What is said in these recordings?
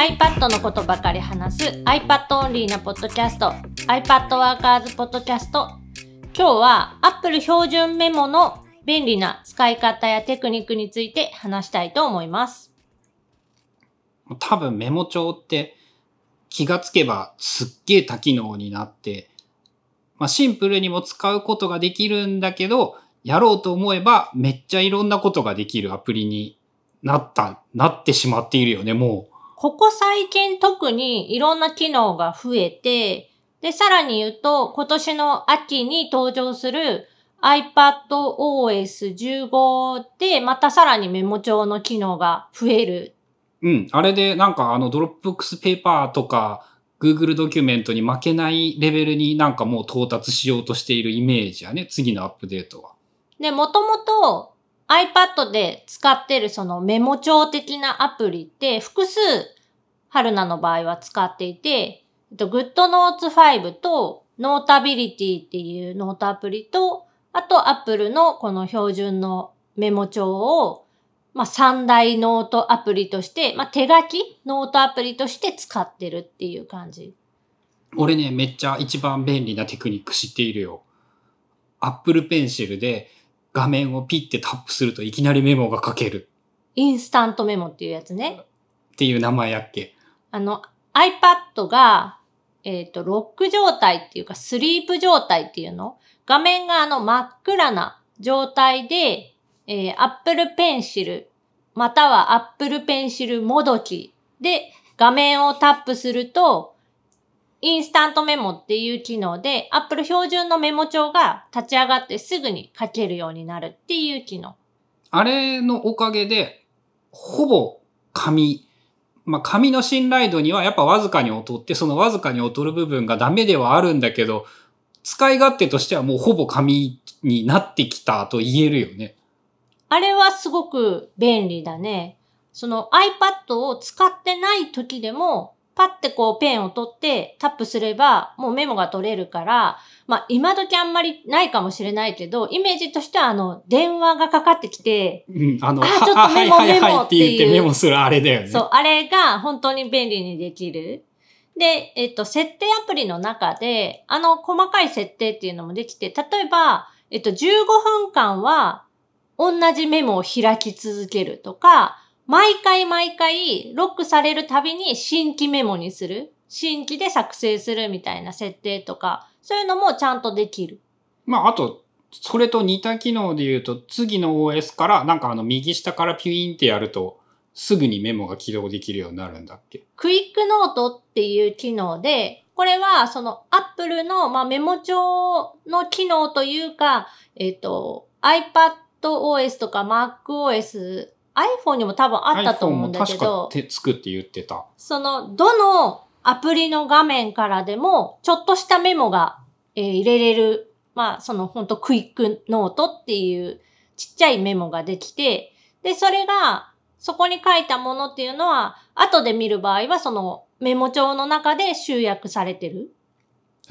iPad のことばかり話す iPad オンリーなポッドキャスト iPad ワーカーズポッドキャスト。今日は Apple 標準メモの便利な使い方やテクニックについて話したいと思います。多分メモ帳って気がつけばすっげえ多機能になって、まあ、シンプルにも使うことができるんだけど、やろうと思えばめっちゃいろんなことができるアプリになった、なってしまっているよね、もここ最近特にいろんな機能が増えて、で、さらに言うと、今年の秋に登場する iPadOS15 で、またさらにメモ帳の機能が増える。う。うん。あれでなんかあの Dropbox Paper とか Google ドキュメントに負けないレベルになんかもう到達しようとしているイメージやね、次のアップデートは。で、もともと iPad で使ってるそのメモ帳的なアプリって複数春菜の場合は使っていて、えっと GoodNotes5 と Notability っていうノートアプリと、あと Apple のこの標準のメモ帳を、まあ、三大ノートアプリとして、まあ、手書きノートアプリとして使ってるっていう感じ。俺ね、めっちゃ一番便利なテクニック知っているよ。Apple Pencil で画面をピッてタップするといきなりメモが書けるインスタントメモっていうやつね。っていう名前やっけ。あの、iPad が、えっ、と、ロック状態っていうか、スリープ状態っていうの？画面があの、真っ暗な状態で、えー Apple Pencil、または Apple Pencil もどきで画面をタップすると、インスタントメモっていう機能で、Apple 標準のメモ帳が立ち上がってすぐに書けるようになるっていう機能。あれのおかげで、ほぼ紙、まあ、紙の信頼度にはやっぱわずかに劣って、そのわずかに劣る部分がダメではあるんだけど、使い勝手としてはもうほぼ紙になってきたと言えるよね。あれはすごく便利だね。その iPad を使ってない時でも、パッてこうペンを取ってタップすればもうメモが取れるから、まあ今時あんまりないかもしれないけど、イメージとしてはあの電話がかかってきて、うん、あの、あはちょっとメモメモって言ってっていうメモするあれだよね。そう、あれが本当に便利にできる。で、えっと、設定アプリの中で、あの細かい設定っていうのもできて、例えば、えっと、15分間は同じメモを開き続けるとか、毎回毎回ロックされるたびに新規メモにする。新規で作成するみたいな設定とか、そういうのもちゃんとできる。まあ、あと、それと似た機能で言うと、次の OS から、なんかあの、右下からピュイーンってやると、すぐにメモが起動できるようになるんだっけ？クイックノートっていう機能で、これはその Apple の、まあ、メモ帳の機能というか、えっ、と、iPadOS とか MacOS、iPhone にも多分あったと思うんだけど確か、手つくって言ってた。その、どのアプリの画面からでも、ちょっとしたメモが、えー入れれる、まあ、その本当クイックノートっていうちっちゃいメモができて、で、それが、そこに書いたものっていうのは、後で見る場合は、そのメモ帳の中で集約されてる。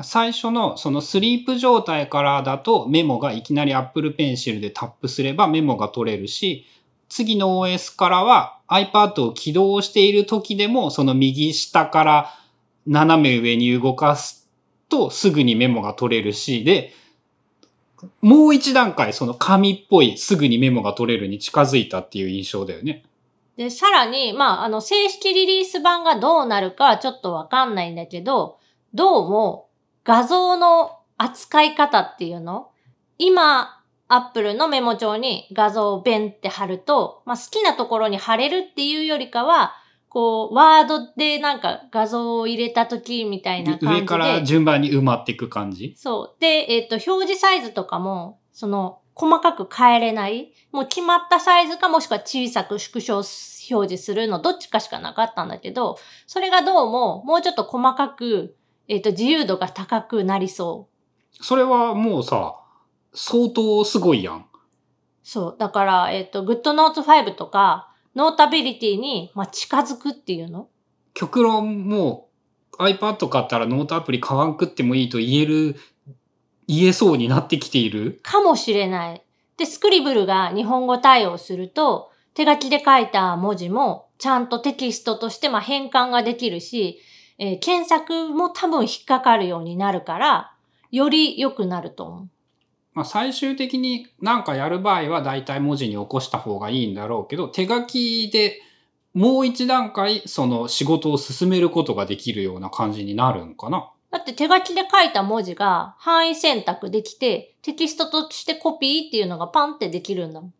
最初のそのスリープ状態からだとメモがいきなり Apple Pencil でタップすればメモが取れるし、次の OS からは iPad を起動している時でもその右下から斜め上に動かすとすぐにメモが取れるし、で、もう一段階その紙っぽいすぐにメモが取れるに近づいたっていう印象だよね。で、さらに、まあ、あの、正式リリース版がどうなるかちょっとわかんないんだけど、どうも画像の扱い方っていうの今、アップルのメモ帳に画像をベンって貼ると、まあ、好きなところに貼れるっていうよりかは、こう、ワードでなんか画像を入れた時みたいな感じで。上から順番に埋まっていく感じ？そう。で、えっ、と、表示サイズとかも、その、細かく変えれない。もう決まったサイズかもしくは小さく縮小表示するの、どっちかしかなかったんだけど、それがどうも、もうちょっと細かく、えっ、と、自由度が高くなりそう。それはもうさ、相当すごいやん。そう。だから、えっ、と、GoodNotes 5とか、Notability に、まあ、近づくっていうの？極論もう iPad 買ったらノートアプリ買わんくってもいいと言える、言えそうになってきている？かもしれない。で、スクリブルが日本語対応すると、手書きで書いた文字もちゃんとテキストとしてまあ変換ができるし、えー検索も多分引っかかるようになるから、より良くなると思う。まあ、最終的になんかやる場合は大体文字に起こした方がいいんだろうけど、手書きでもう一段階その仕事を進めることができるような感じになるんかな。だって手書きで書いた文字が範囲選択できて、テキストとしてコピーっていうのがパンってできるんだもん。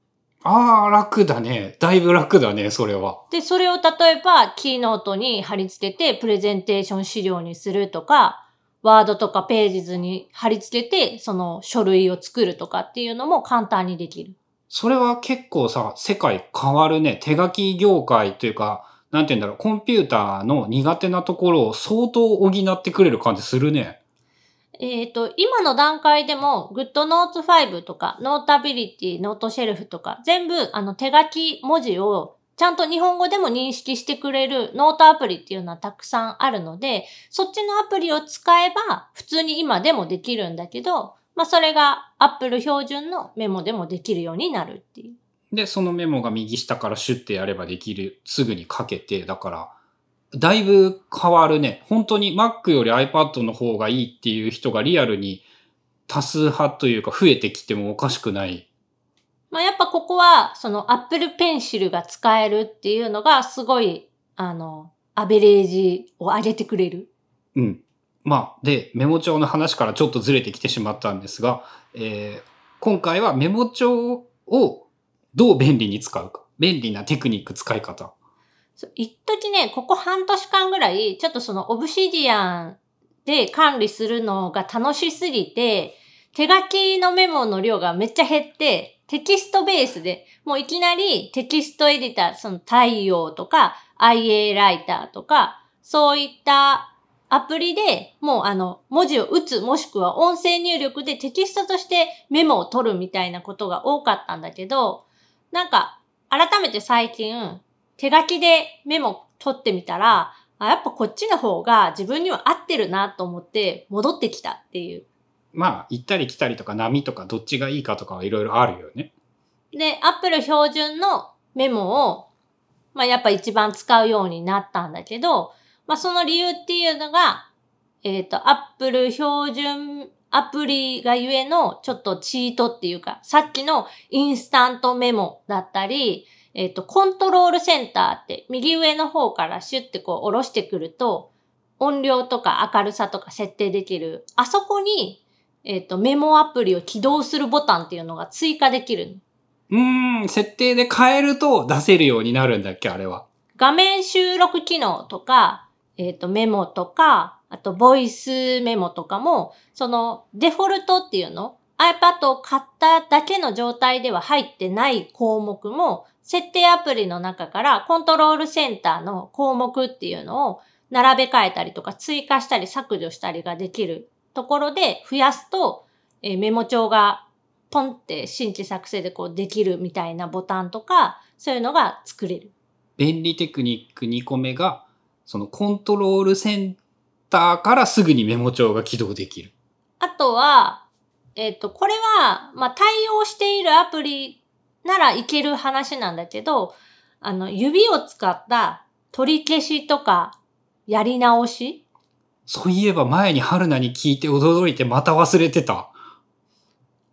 ああ、楽だね。だいぶ楽だね、それは。で、それを例えば、 Keynote に貼り付けて、プレゼンテーション資料にするとか、 Word とかページ図に貼り付けて、その書類を作るとかっていうのも簡単にできる。それは結構さ、世界変わるね。手書き業界というか、なんて言うんだろう、コンピューターの苦手なところを相当補ってくれる感じするね。えっ、と、今の段階でも、GoodNotes 5とか、 Notability、 Noteshelf とか、全部、あの、手書き文字を、ちゃんと日本語でも認識してくれるノートアプリっていうのはたくさんあるので、そっちのアプリを使えば、普通に今でもできるんだけど、まあ、それが Apple 標準のメモでもできるようになるっていう。で、そのメモが右下からシュッてやればできる。すぐに書けて、だから、だいぶ変わるね。本当に Mac より iPad の方がいいっていう人がリアルに多数派というか増えてきてもおかしくない。まあ、やっぱここは、その Apple Pencil が使えるっていうのが、すごい、あの、アベレージを上げてくれる。うん。まあ、で、メモ帳の話からちょっとずれてきてしまったんですが、えー今回はメモ帳をどう便利に使うか。便利なテクニック使い方。一時ね、ここ半年間ぐらい、ちょっとそのオブシディアンで管理するのが楽しすぎて、手書きのメモの量がめっちゃ減って、テキストベースで、もういきなりテキストエディター、その太陽とか IA ライターとか、そういったアプリでもうあの文字を打つもしくは音声入力でテキストとしてメモを取るみたいなことが多かったんだけど、なんか改めて最近手書きでメモ取ってみたら、あやっぱこっちの方が自分には合ってるなと思って戻ってきたっていう。まあ、行ったり来たりとか波とかどっちがいいかとかはいろいろあるよね。で、Apple 標準のメモを、まあやっぱ一番使うようになったんだけど、まあその理由っていうのが、えっ、と、Apple 標準アプリがゆえのちょっとチートっていうか、さっきのインスタントメモだったり、えっ、と、コントロールセンターって右上の方からシュッてこう下ろしてくると、音量とか明るさとか設定できる。あそこに、えっ、と、メモアプリを起動するボタンっていうのが追加できる。うーん、設定で変えると出せるようになるんだっけ、あれは。画面収録機能とか、えっ、と、メモとか、あと、ボイスメモとかも、その、デフォルトっていうの iPad を買っただけの状態では入ってない項目も、設定アプリの中からコントロールセンターの項目っていうのを並べ替えたりとか追加したり削除したりができるところで増やすと、えーメモ帳がポンって新規作成でこうできるみたいなボタンとか、そういうのが作れる。便利テクニック2個目が、そのコントロールセンターからすぐにメモ帳が起動できる。あとは、えっ、と、これは、まあ、対応しているアプリならいける話なんだけど、あの、指を使った取り消しとか、やり直しそういえば前に春菜に聞いて驚いてまた忘れてた。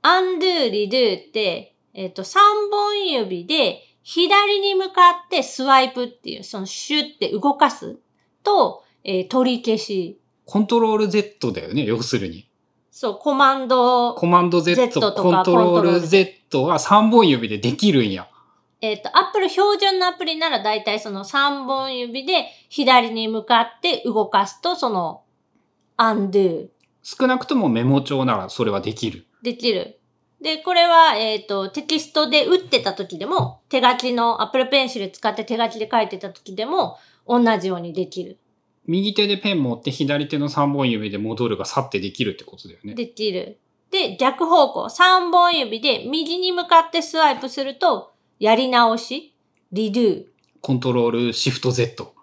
undo, redo って、えっ、と、3本指で左に向かってスワイプっていう、そのシュッて動かすと、えー取り消し。コントロール Z だよね、要するに。そう、コマンド、コマンド Z、Z とかコントロール Z は3本指でできるんや。えっ、と、Apple 標準のアプリならだいたいその3本指で左に向かって動かすと、その undo 少なくともメモ帳ならそれはできる。できる。で、これは、えっ、と、テキストで打ってた時でも、手書きの Apple Pencil 使って手書きで書いてた時でも、同じようにできる。右手でペン持って左手の3本指で戻るが去ってできるってことだよね。できる。で、逆方向、3本指で右に向かってスワイプすると、やり直し、redo。コントロールシフト Z。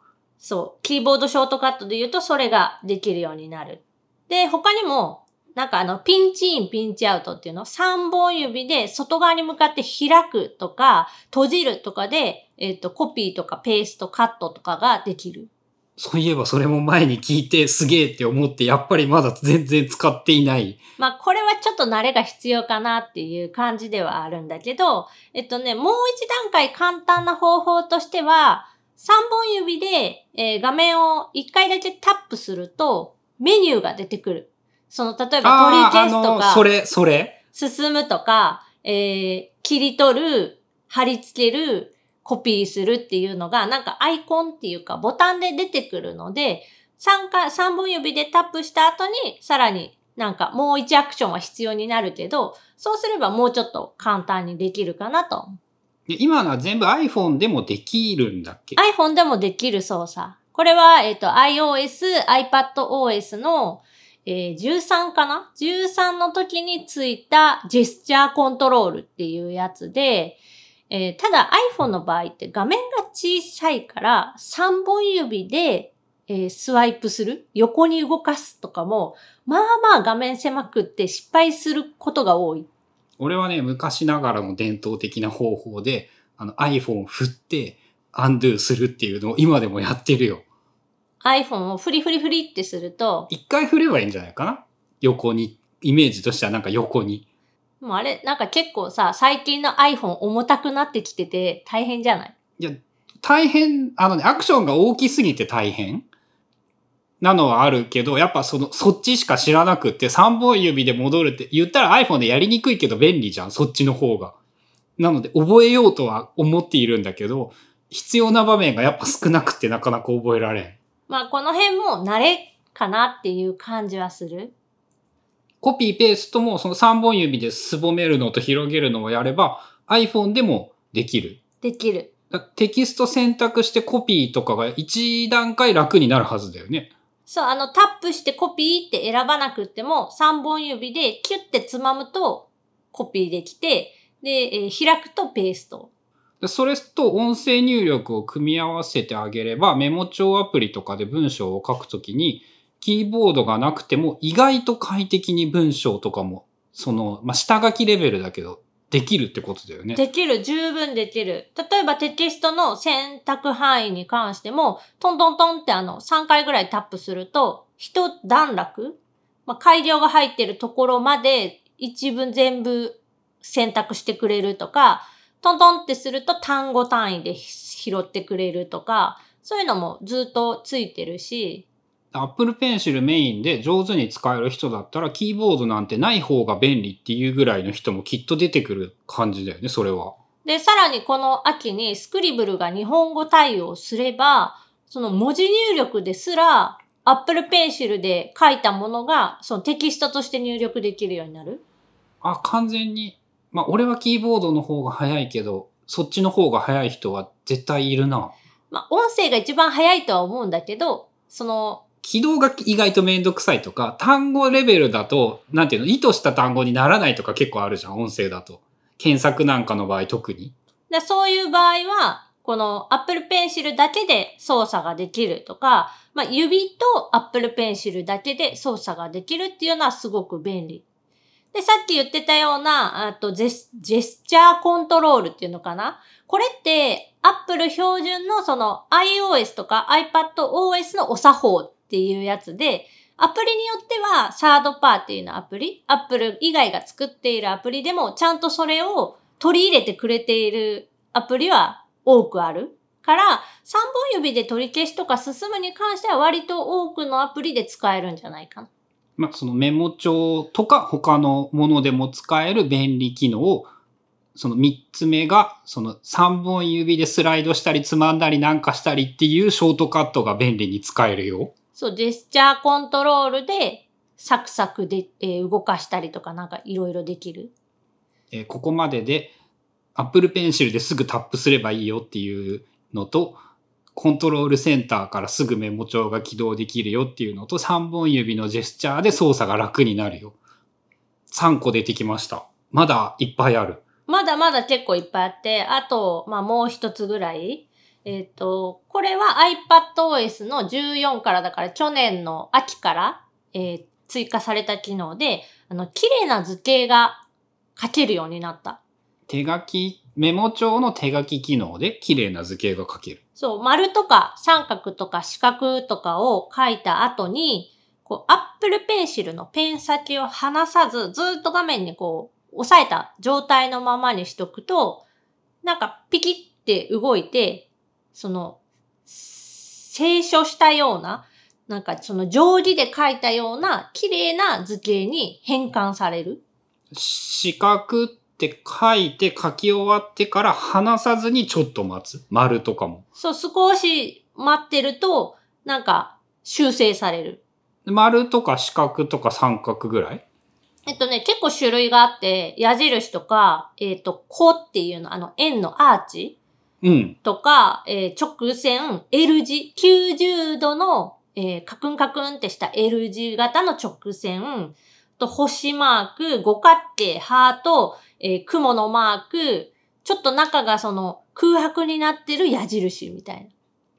そう。キーボードショートカットで言うと、それができるようになる。で、他にも、なんかあの、ピンチイン、ピンチアウトっていうの ?3 本指で外側に向かって開くとか、閉じるとかで、えっ、と、コピーとかペースト、カットとかができる。そういえばそれも前に聞いてすげえって思って、やっぱりまだ全然使っていない。まあ、これはちょっと慣れが必要かなっていう感じではあるんだけど、えっとね、もう一段階簡単な方法としては、3本指で、えー画面を1回だけタップすると、メニューが出てくる。その、例えば取り消すとあの、か、それ、それ。進むとか、えー切り取る、貼り付ける、コピーするっていうのが、なんかアイコンっていうかボタンで出てくるので、3回、三本指でタップした後に、さらになんかもう1アクションは必要になるけど、そうすればもうちょっと簡単にできるかなと。で今のは全部 iPhone でもできるんだっけ？iPhone でもできる操作。これは、えっ、と、iOS、iPadOS の、えー13かな ?13 の時についたジェスチャーコントロールっていうやつで、えーただ iPhone の場合って画面が小さいから3本指で、えースワイプする？横に動かすとかも、まあまあ画面狭くって失敗することが多い。俺はね、昔ながらの伝統的な方法で、あの iPhone を振って、アンドゥするっていうのを今でもやってるよ。iPhone をフリフリフリってすると、一回振ればいいんじゃないかな？横に。イメージとしてはなんか横に。もうあれ、なんか結構さ、最近の iPhone 重たくなってきてて大変じゃない？いや、大変、あのね、アクションが大きすぎて大変なのはあるけど、やっぱその、そっちしか知らなくって、3本指で戻るって言ったら iPhone でやりにくいけど便利じゃん、そっちの方が。なので、覚えようとは思っているんだけど、必要な場面がやっぱ少なくてなかなか覚えられん。まあこの辺も慣れかなっていう感じはする。コピーペーストもその3本指ですぼめるのと広げるのをやれば iPhone でもできる。できる。だテキスト選択してコピーとかが一段階楽になるはずだよね。そう、あのタップしてコピーって選ばなくっても3本指でキュッてつまむとコピーできて、で、えー開くとペースト。それと音声入力を組み合わせてあげればメモ帳アプリとかで文章を書くときにキーボードがなくても意外と快適に文章とかもその、まあ、下書きレベルだけどできるってことだよね。できる、十分できる。例えばテキストの選択範囲に関しても、トントントンってあの3回ぐらいタップすると、一段落、まあ、改良が入ってるところまで一文全部選択してくれるとか、トントンってすると単語単位で拾ってくれるとか、そういうのもずっとついてるし、Apple Pencil メインで上手に使える人だったらキーボードなんてない方が便利っていうぐらいの人もきっと出てくる感じだよね、それは。で、さらにこの秋にスクリブルが日本語対応すれば、その文字入力ですら、Apple Pencil で書いたものが、そのテキストとして入力できるようになる？あ、完全に。まあ、俺はキーボードの方が早いけど、そっちの方が早い人は絶対いるな。まあ、音声が一番早いとは思うんだけど、その、起動が意外とめんどくさいとか、単語レベルだと、なんていうの、意図した単語にならないとか結構あるじゃん、音声だと。検索なんかの場合特に。でそういう場合は、この Apple Pencil だけで操作ができるとか、まあ、指と Apple Pencil だけで操作ができるっていうのはすごく便利。で、さっき言ってたような、あとジェス、ジェスチャーコントロールっていうのかな？これって、Apple 標準のその iOS とか iPadOS のお作法っていうやつで、アプリによってはサードパーティーのアプリ、Apple 以外が作っているアプリでもちゃんとそれを取り入れてくれているアプリは多くある。から、3本指で取り消しとか進むに関しては割と多くのアプリで使えるんじゃないかな。まあ、そのメモ帳とか他のものでも使える便利機能を、その3つ目が、その3本指でスライドしたりつまんだりなんかしたりっていうショートカットが便利に使えるよ。そう、ジェスチャーコントロールでサクサクで、えー動かしたりとかなんかいろいろできる。えーここまでで Apple Pencil ですぐタップすればいいよっていうのと、コントロールセンターからすぐメモ帳が起動できるよっていうのと、3本指のジェスチャーで操作が楽になるよ。3個出てきました。まだいっぱいある。まだまだ結構いっぱいあって、あと、まあもう一つぐらい。えっ、と、これは iPadOS の14からだから去年の秋から、えー追加された機能で、あの、綺麗な図形が書けるようになった。手書き、メモ帳の手書き機能で綺麗な図形が書ける。そう、丸とか三角とか四角とかを書いた後に、こう、アップルペンシルのペン先を離さず、ずっと画面にこう、押さえた状態のままにしとくと、なんかピキって動いて、その、清書したような、なんかその定規で書いたような綺麗な図形に変換される。四角って書いて書き終わってから離さずにちょっと待つ。丸とかも。そう、少し待ってると、なんか修正される。丸とか四角とか三角ぐらい？えっとね、結構種類があって、矢印とか、えっ、と、弧っていうの、あの、円のアーチうん。とか、えー直線、L 字、90度の、えーカクンカクンってした L 字型の直線、と星マーク、五角形、ハート、えー雲のマーク、ちょっと中がその空白になってる矢印みたい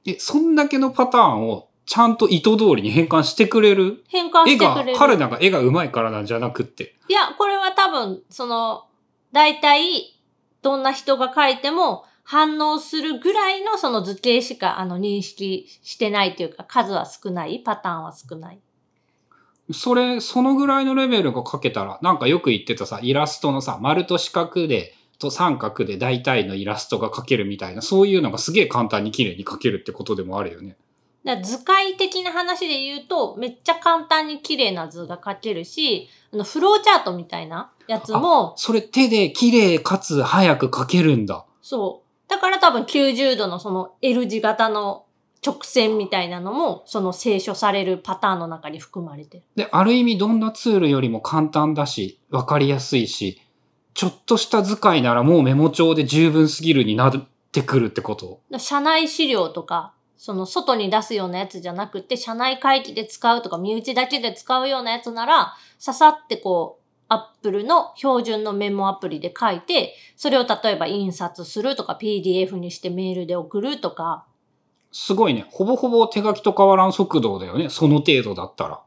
な。え、そんだけのパターンをちゃんと意図通りに変換してくれる？変換絵がしてくれ、る。彼らが絵が上手いからなんじゃなくって。いや、これは多分、その、大体、どんな人が書いても反応するぐらいのその図形しか、あの、認識してないというか、数は少ない、パターンは少ない。それ、そのぐらいのレベルが書けたら、なんかよく言ってたさ、イラストのさ、丸と四角で、と三角で大体のイラストが描けるみたいな、そういうのがすげえ簡単に綺麗に描けるってことでもあるよね。だ図解的な話で言うと、めっちゃ簡単に綺麗な図が書けるし、あの、フローチャートみたいなやつも、それ手で綺麗かつ早く描けるんだ。そう。だから多分90度のその L 字型の直線みたいなのも、その清書されるパターンの中に含まれてる。で、ある意味どんなツールよりも簡単だし、わかりやすいし、ちょっとした図解ならもうメモ帳で十分すぎるになってくるってこと？だ社内資料とか、その外に出すようなやつじゃなくて、社内会議で使うとか、身内だけで使うようなやつなら、ささってこう、アップルの標準のメモアプリで書いて、それを例えば印刷するとか、PDF にしてメールで送るとか、すごいね。ほぼほぼ手書きと変わらん速度だよね。その程度だったら。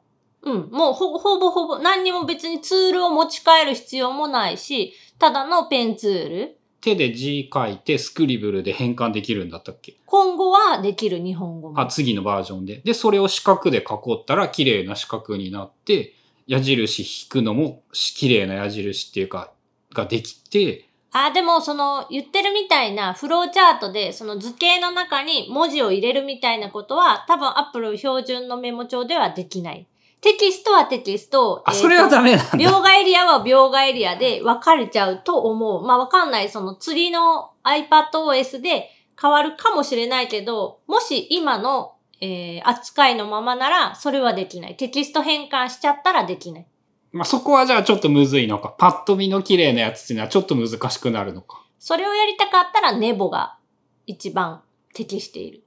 うん、もうほぼほぼほぼ、何にも別にツールを持ち帰る必要もないし、ただのペンツール。手で字書いてスクリブルで変換できるんだったっけ？今後はできる日本語も。あ、次のバージョンで。で、それを四角で囲ったら綺麗な四角になって、矢印引くのもし綺麗な矢印っていうか、ができて、あ、でもその言ってるみたいなフローチャートでその図形の中に文字を入れるみたいなことは多分 Apple 標準のメモ帳ではできない。テキストはテキスト。あ、えーとそれはダメなんだ。描画エリアは描画エリアで分かれちゃうと思う。まあわかんない。その釣りの iPadOS で変わるかもしれないけど、もし今の、えー扱いのままならそれはできない。テキスト変換しちゃったらできない。まあ、そこはじゃあちょっとむずいのか。パッと見の綺麗なやつっていうのはちょっと難しくなるのか。それをやりたかったらネボが一番適している。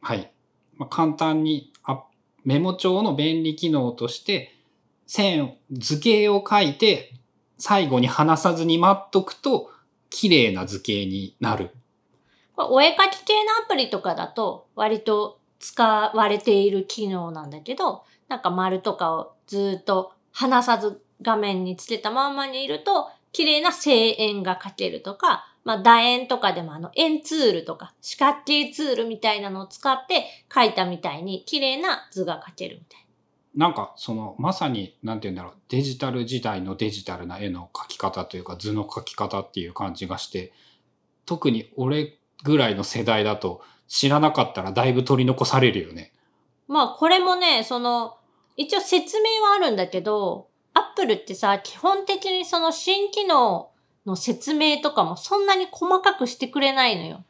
はい。まあ、簡単にあメモ帳の便利機能として、線、図形を書いて、最後に離さずに待っとくと、綺麗な図形になる。お絵描き系のアプリとかだと割と使われている機能なんだけど、なんか丸とかをずっと離さず画面につけたまんまにいると、綺麗な正円が描けるとか、まあ楕円とかでもあの円ツールとか四角形ツールみたいなのを使って描いたみたいに綺麗な図が描けるみたいなんか、その、まさに、なんて言うんだろう、デジタル時代のデジタルな絵の描き方というか、図の描き方っていう感じがして、特に俺ぐらいの世代だと、知らなかったらだいぶ取り残されるよね。まあこれもね、その、一応説明はあるんだけど、Apple ってさ、基本的にその新機能の説明とかもそんなに細かくしてくれないのよ。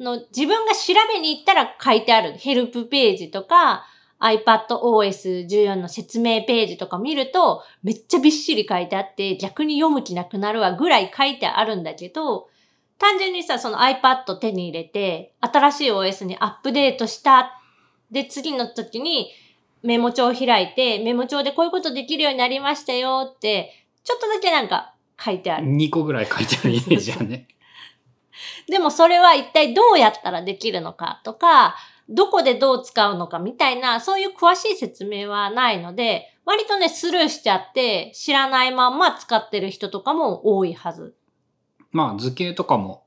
の自分が調べに行ったら書いてあるヘルプページとか iPadOS14 の説明ページとか見るとめっちゃびっしり書いてあって逆に読む気なくなるわぐらい書いてあるんだけど単純にさ、その iPad 手に入れて新しい OS にアップデートしたで次の時にメモ帳を開いてメモ帳でこういうことできるようになりましたよってちょっとだけなんか書いてある。2個ぐらい書いてあるイメージやね。でもそれは一体どうやったらできるのかとか、どこでどう使うのかみたいな、そういう詳しい説明はないので、割とね、スルーしちゃって、知らないまんま使ってる人とかも多いはず。まあ図形とかも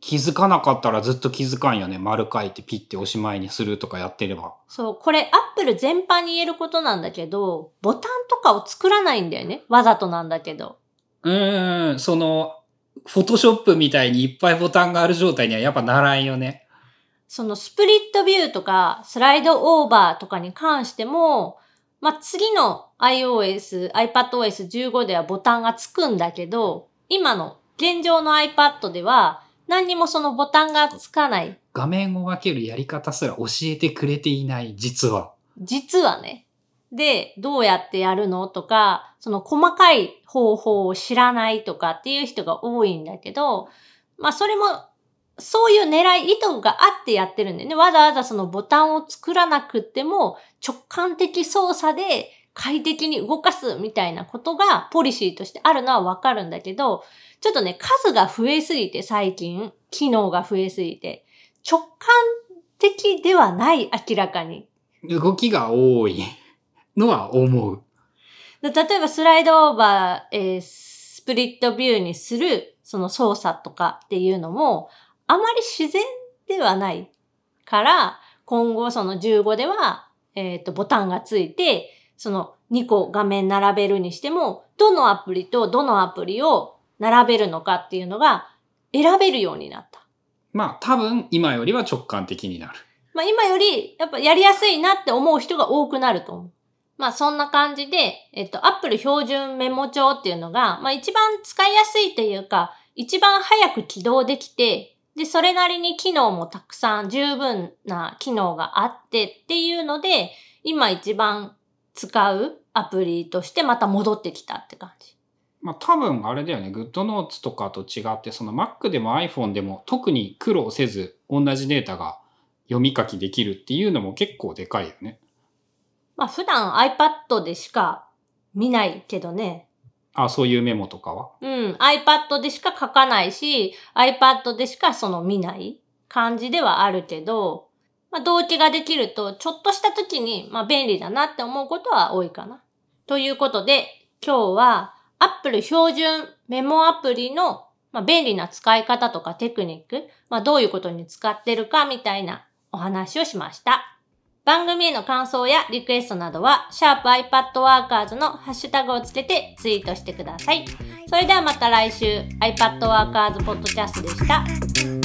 気づかなかったらずっと気づかんよね。丸書いてピッておしまいにするとかやってれば。そう、これ、アップル全般に言えることなんだけど、ボタンとかを作らないんだよね。わざとなんだけど。うーん、その、フォトショップみたいにいっぱいボタンがある状態にはやっぱならんよね。そのスプリットビューとか、スライドオーバーとかに関しても、まあ、次の iOS、iPadOS15 ではボタンがつくんだけど、今の現状の iPad では何にもそのボタンがつかない。画面を分けるやり方すら教えてくれていない、実は。実はね。で、どうやってやるのとか、その細かい方法を知らないとかっていう人が多いんだけど、まあそれも、そういう狙い、意図があってやってるんだよね。わざわざそのボタンを作らなくっても、直感的操作で快適に動かすみたいなことがポリシーとしてあるのはわかるんだけど、ちょっとね、数が増えすぎて最近、機能が増えすぎて、直感的ではない、明らかに。動きが多いのは思う。で例えばスライドオーバー、えースプリットビューにするその操作とかっていうのもあまり自然ではないから今後その15では、えっ、とボタンがついてその2個画面並べるにしてもどのアプリとどのアプリを並べるのかっていうのが選べるようになった。まあ多分今よりは直感的になる。まあ今よりやっぱやりやすいなって思う人が多くなると思う。まあそんな感じで、えっと、Apple 標準メモ帳っていうのが、まあ一番使いやすいというか、一番早く起動できて、で、それなりに機能もたくさん十分な機能があってっていうので、今一番使うアプリとしてまた戻ってきたって感じ。まあ多分あれだよね。GoodNotes とかと違って、その Mac でも iPhone でも特に苦労せず同じデータが読み書きできるっていうのも結構でかいよね。まあ普段 iPad でしか見ないけどね。あ、そういうメモとかは？うん、iPad でしか書かないし、iPad でしかその見ない感じではあるけど、まあ、同期ができると、ちょっとした時に、まあ、便利だなって思うことは多いかな。ということで、今日は Apple 標準メモアプリの、まあ、便利な使い方とかテクニック、まあ、どういうことに使ってるかみたいなお話をしました。番組への感想やリクエストなどは、シャープ i p a d w o r k e r s のハッシュタグをつけてツイートしてください。それではまた来週、iPadWorkers Podcast でした。